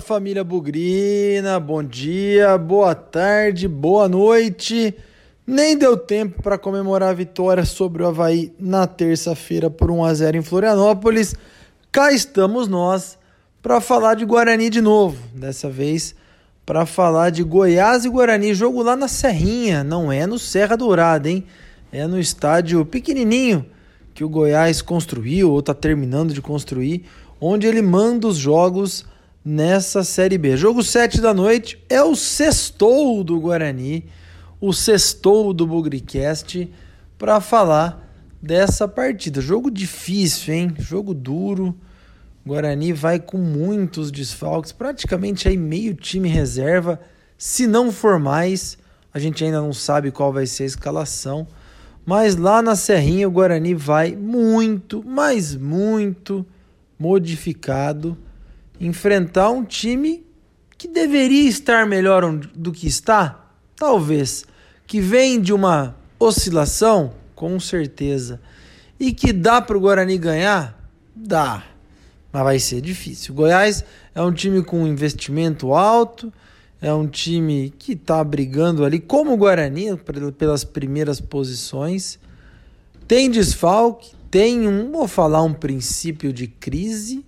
Família Bugrina, bom dia, boa tarde, boa noite. Nem deu tempo para comemorar a vitória sobre o Havaí na terça-feira por 1 a 0 em Florianópolis. Cá estamos nós para falar de Guarani de novo. Dessa vez para falar de Goiás e Guarani, jogo lá na Serrinha, não é no Serra Dourada, hein? É no estádio pequenininho que o Goiás construiu ou está terminando de construir, onde ele manda os jogos nessa Série B. Jogo 7 da noite é o sextou do Guarani, o sextou do Bugricast, para falar dessa partida. Jogo difícil, hein? Jogo duro. Guarani vai com muitos desfalques, praticamente aí meio time reserva, se não for mais. A gente ainda não sabe qual vai ser a escalação, mas lá na Serrinha o Guarani vai muito, mas muito modificado enfrentar um time que deveria estar melhor do que está? Talvez. Que vem de uma oscilação? Com certeza. E que dá para o Guarani ganhar? Dá. Mas vai ser difícil. O Goiás é um time com investimento alto, é um time que está brigando ali, como o Guarani, pelas primeiras posições. Tem desfalque, tem um, vou falar, um princípio de crise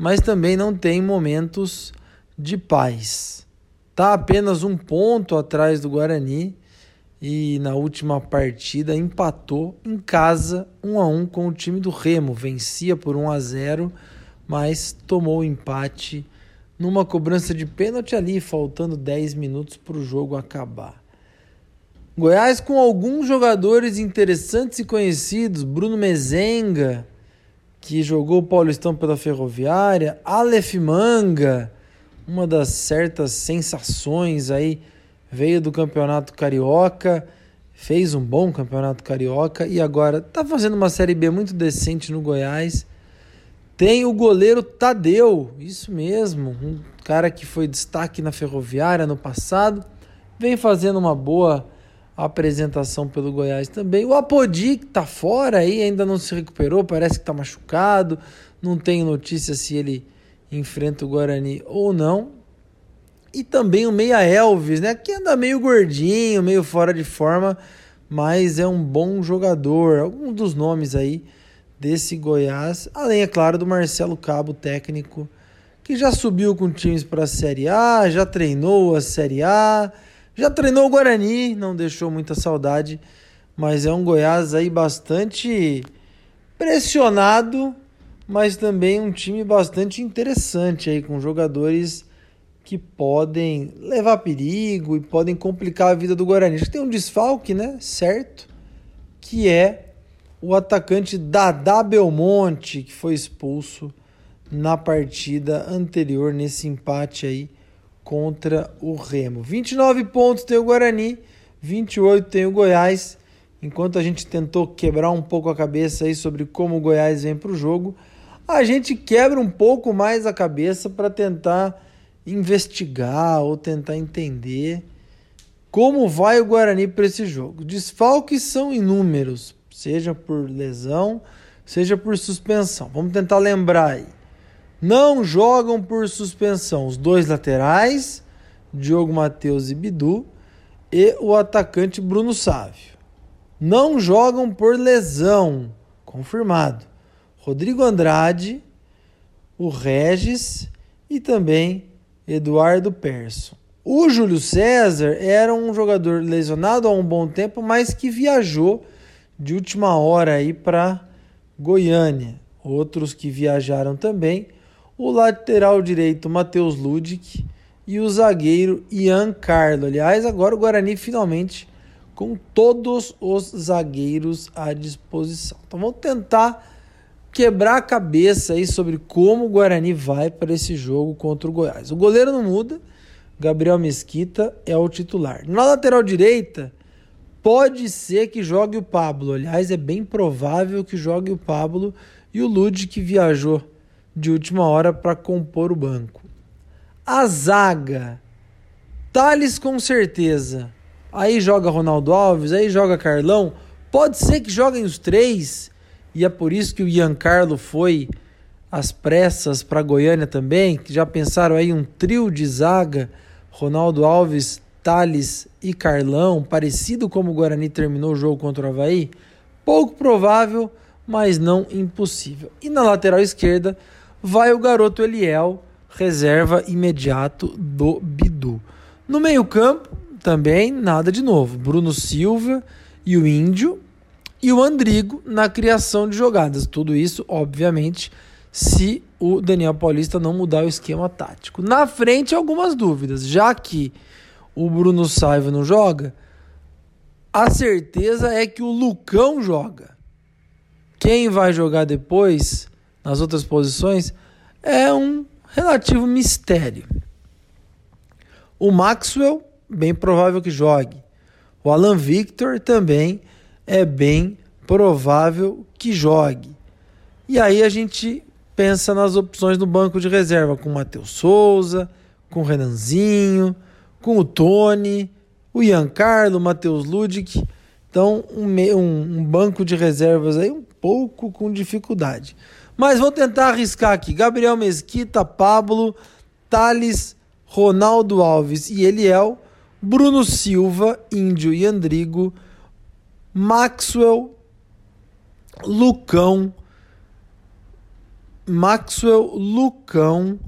mas também não tem momentos de paz. Está apenas um ponto atrás do Guarani e na última partida empatou em casa 1 a 1 com o time do Remo, vencia por 1 a 0, mas tomou o empate numa cobrança de pênalti ali, faltando 10 minutos para o jogo acabar. Goiás com alguns jogadores interessantes e conhecidos, Bruno Mezenga, que jogou o Paulistão pela Ferroviária, Aleph Manga, uma das certas sensações aí, veio do Campeonato Carioca, fez um bom Campeonato Carioca e agora está fazendo uma Série B muito decente no Goiás. Tem o goleiro Tadeu, isso mesmo, um cara que foi destaque na Ferroviária no passado, vem fazendo uma boa a apresentação pelo Goiás também. O Apodi que tá fora aí, ainda não se recuperou, parece que tá machucado. Não tenho notícia se ele enfrenta o Guarani ou não. E também o Meia Elvis, né? Que anda meio gordinho, meio fora de forma, mas é um bom jogador. Algum dos nomes aí desse Goiás, além, é claro, do Marcelo Cabo, técnico, que já subiu com times para a Série A, já treinou a Série A já treinou o Guarani, não deixou muita saudade, mas é um Goiás aí bastante pressionado, mas também um time bastante interessante aí com jogadores que podem levar perigo e podem complicar a vida do Guarani. Acho que tem um desfalque, né? Certo? Que é o atacante Dada Belmonte, que foi expulso na partida anterior, nesse empate aí contra o Remo. 29 pontos tem o Guarani, 28 tem o Goiás. Enquanto a gente tentou quebrar um pouco a cabeça aí sobre como o Goiás vem para o jogo, a gente quebra um pouco mais a cabeça para tentar investigar ou tentar entender como vai o Guarani para esse jogo. Desfalques são inúmeros, seja por lesão, seja por suspensão. Vamos tentar lembrar aí não jogam por suspensão os dois laterais, Diogo Matheus e Bidu, e o atacante Bruno Sávio. Não jogam por lesão, confirmado. Rodrigo Andrade, o Regis e também Eduardo Persson. O Júlio César era um jogador lesionado há um bom tempo, mas que viajou de última hora aí para Goiânia. Outros que viajaram também o lateral direito Matheus Ludic e o zagueiro Ian Carlo. Aliás, agora o Guarani finalmente com todos os zagueiros à disposição. Então vamos tentar quebrar a cabeça aí sobre como o Guarani vai para esse jogo contra o Goiás. O goleiro não muda, Gabriel Mesquita é o titular. Na lateral direita, pode ser que jogue o Pablo. Aliás, é bem provável que jogue o Pablo e o Lud que viajou de última hora para compor o banco. A zaga. Thales com certeza. Aí joga Ronaldo Alves, aí joga Carlão. Pode ser que joguem os três. E é por isso que o Ian Carlo foi às pressas para Goiânia também, que já pensaram aí um trio de zaga, Ronaldo Alves, Thales e Carlão, parecido como o Guarani terminou o jogo contra o Havaí? Pouco provável, mas não impossível. E na lateral esquerda vai o garoto Eliel, reserva imediato do Bidu. No meio-campo, também nada de novo. Bruno Silva e o Índio e o Andrigo na criação de jogadas. Tudo isso, obviamente, se o Daniel Paulista não mudar o esquema tático. Na frente, algumas dúvidas, já que o Bruno Saiva não joga, a certeza é que o Lucão joga. Quem vai jogar depois, nas outras posições, é um relativo mistério. O Maxwell, bem provável que jogue. O Alan Victor também é bem provável que jogue. E aí a gente pensa nas opções no banco de reserva com o Matheus Souza, com o Renanzinho, com o Tony, o Ian Carlo, o Matheus Ludic. Então, um, um, um, banco de reservas aí um pouco com dificuldade. Mas vou tentar arriscar aqui. Gabriel Mesquita, Pablo, Thales, Ronaldo Alves e Eliel, Bruno Silva, Índio e Andrigo, Maxwell, Lucão, Maxwell, Lucão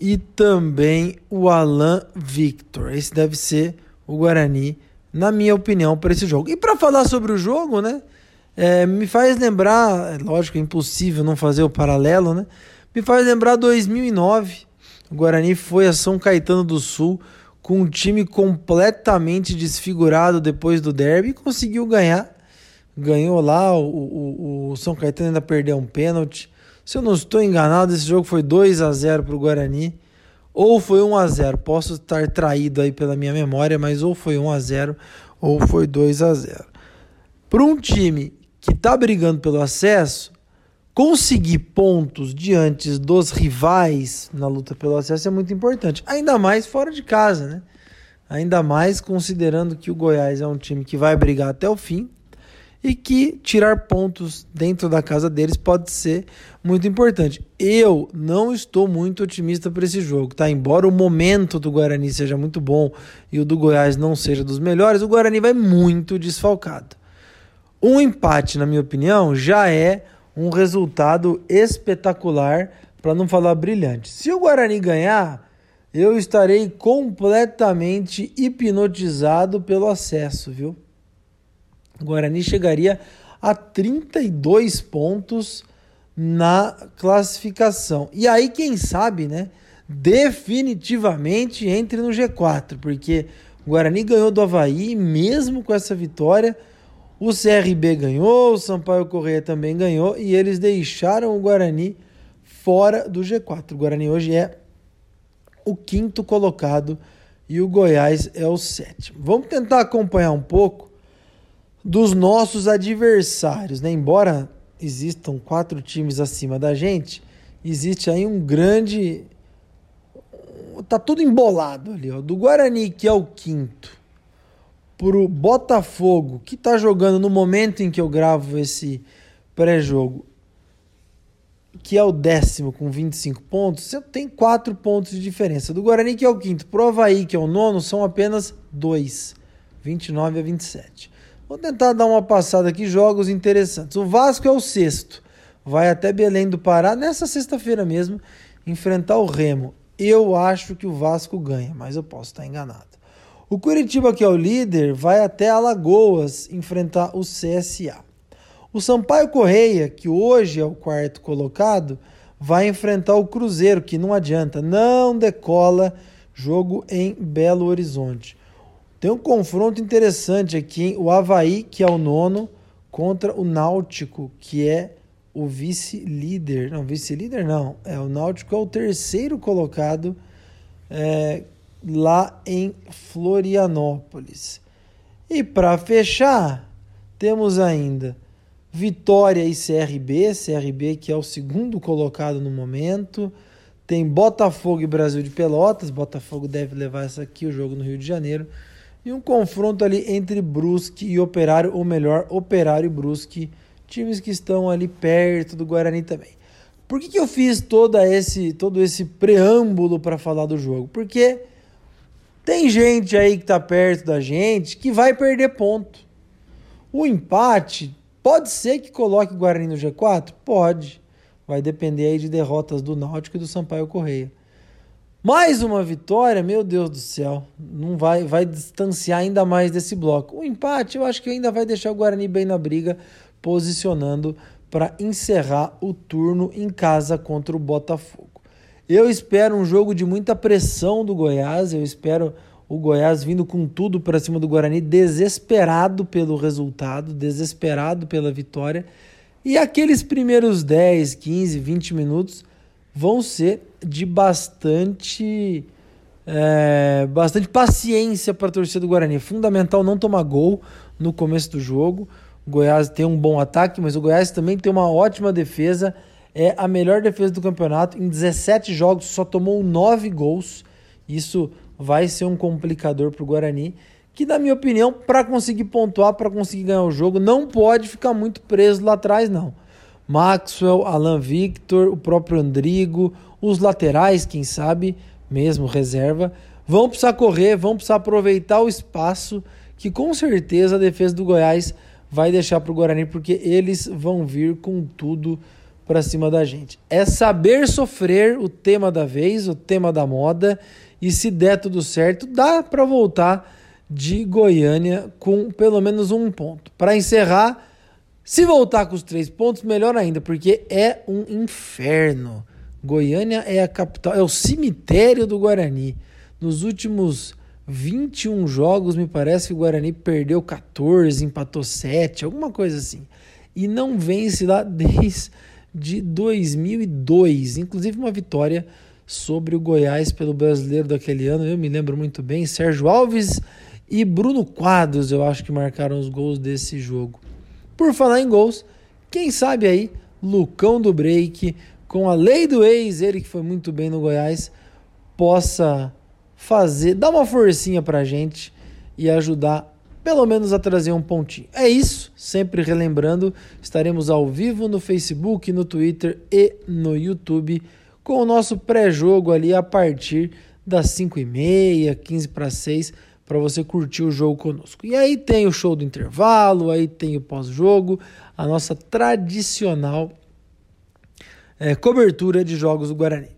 e também o Alan Victor. Esse deve ser o Guarani, na minha opinião, para esse jogo. E para falar sobre o jogo, né? É, me faz lembrar, é lógico, é impossível não fazer o paralelo, né? Me faz lembrar 2009. O Guarani foi a São Caetano do Sul com um time completamente desfigurado depois do derby e conseguiu ganhar. Ganhou lá, o, o, o São Caetano ainda perdeu um pênalti. Se eu não estou enganado, esse jogo foi 2 a 0 para o Guarani. Ou foi 1 a 0 Posso estar traído aí pela minha memória, mas ou foi 1 a 0 ou foi 2 a 0 Para um time que está brigando pelo acesso, conseguir pontos diante dos rivais na luta pelo acesso é muito importante, ainda mais fora de casa, né? Ainda mais considerando que o Goiás é um time que vai brigar até o fim e que tirar pontos dentro da casa deles pode ser muito importante. Eu não estou muito otimista para esse jogo, tá? Embora o momento do Guarani seja muito bom e o do Goiás não seja dos melhores, o Guarani vai muito desfalcado. Um empate, na minha opinião, já é um resultado espetacular, para não falar brilhante. Se o Guarani ganhar, eu estarei completamente hipnotizado pelo acesso, viu? O Guarani chegaria a 32 pontos na classificação. E aí, quem sabe, né? Definitivamente entre no G4, porque o Guarani ganhou do Havaí, mesmo com essa vitória o CRB ganhou, o Sampaio Correia também ganhou e eles deixaram o Guarani fora do G4. O Guarani hoje é o quinto colocado e o Goiás é o sétimo. Vamos tentar acompanhar um pouco dos nossos adversários, né? Embora existam quatro times acima da gente, existe aí um grande tá tudo embolado ali, ó. Do Guarani, que é o quinto, pro Botafogo, que está jogando no momento em que eu gravo esse pré-jogo, que é o décimo com 25 pontos, você tem 4 pontos de diferença. Do Guarani, que é o quinto, pro Havaí, que é o nono, são apenas 2, 29 a 27. Vou tentar dar uma passada aqui, jogos interessantes. O Vasco é o sexto, vai até Belém do Pará, nessa sexta-feira mesmo, enfrentar o Remo. Eu acho que o Vasco ganha, mas eu posso estar enganado. O Curitiba, que é o líder, vai até Alagoas enfrentar o CSA. O Sampaio Correia, que hoje é o quarto colocado, vai enfrentar o Cruzeiro, que não adianta, não decola jogo em Belo Horizonte. Tem um confronto interessante aqui, hein? o Havaí, que é o nono, contra o Náutico, que é o vice-líder. Não, vice-líder não. É, o Náutico é o terceiro colocado, é, lá em Florianópolis. E para fechar, temos ainda Vitória e CRB, CRB que é o segundo colocado no momento. Tem Botafogo e Brasil de Pelotas, Botafogo deve levar essa aqui, o jogo no Rio de Janeiro. E um confronto ali entre Brusque e Operário, ou melhor, Operário e Brusque, times que estão ali perto do Guarani também. Por que, que eu fiz toda esse, todo esse preâmbulo para falar do jogo? Porque tem gente aí que está perto da gente que vai perder ponto. O empate pode ser que coloque o Guarani no G4? Pode. Vai depender aí de derrotas do Náutico e do Sampaio Correia. Mais uma vitória, meu Deus do céu, não vai, vai distanciar ainda mais desse bloco. O empate, eu acho que ainda vai deixar o Guarani bem na briga, posicionando para encerrar o turno em casa contra o Botafogo. Eu espero um jogo de muita pressão do Goiás, eu espero o Goiás vindo com tudo para cima do Guarani, desesperado pelo resultado, desesperado pela vitória. E aqueles primeiros 10, 15, 20 minutos vão ser de bastante é, bastante paciência para a torcida do Guarani. É fundamental não tomar gol no começo do jogo. O Goiás tem um bom ataque, mas o Goiás também tem uma ótima defesa. É a melhor defesa do campeonato. Em 17 jogos só tomou 9 gols. Isso vai ser um complicador para o Guarani. Que, na minha opinião, para conseguir pontuar, para conseguir ganhar o jogo, não pode ficar muito preso lá atrás, não. Maxwell, Alan Victor, o próprio Andrigo, os laterais, quem sabe, mesmo reserva, vão precisar correr, vão precisar aproveitar o espaço que com certeza a defesa do Goiás vai deixar para o Guarani, porque eles vão vir com tudo para cima da gente. É saber sofrer o tema da vez, o tema da moda, e se der tudo certo, dá para voltar de Goiânia com pelo menos um ponto. Para encerrar, se voltar com os três pontos, melhor ainda, porque é um inferno. Goiânia é a capital, é o cemitério do Guarani. Nos últimos 21 jogos, me parece que o Guarani perdeu 14, empatou 7, alguma coisa assim. E não vence lá desde 2002, inclusive uma vitória sobre o Goiás pelo brasileiro daquele ano, eu me lembro muito bem. Sérgio Alves e Bruno Quadros, eu acho que marcaram os gols desse jogo. Por falar em gols, quem sabe aí, Lucão do Break, com a lei do ex, ele que foi muito bem no Goiás, possa fazer, dar uma forcinha pra gente e ajudar pelo menos a trazer um pontinho. É isso, sempre relembrando, estaremos ao vivo no Facebook, no Twitter e no YouTube com o nosso pré-jogo ali a partir das 5 e meia, 15 para 6, para você curtir o jogo conosco. E aí tem o show do intervalo, aí tem o pós-jogo, a nossa tradicional é, cobertura de jogos do Guarani.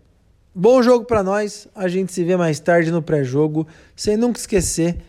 Bom jogo para nós, a gente se vê mais tarde no pré-jogo, sem nunca esquecer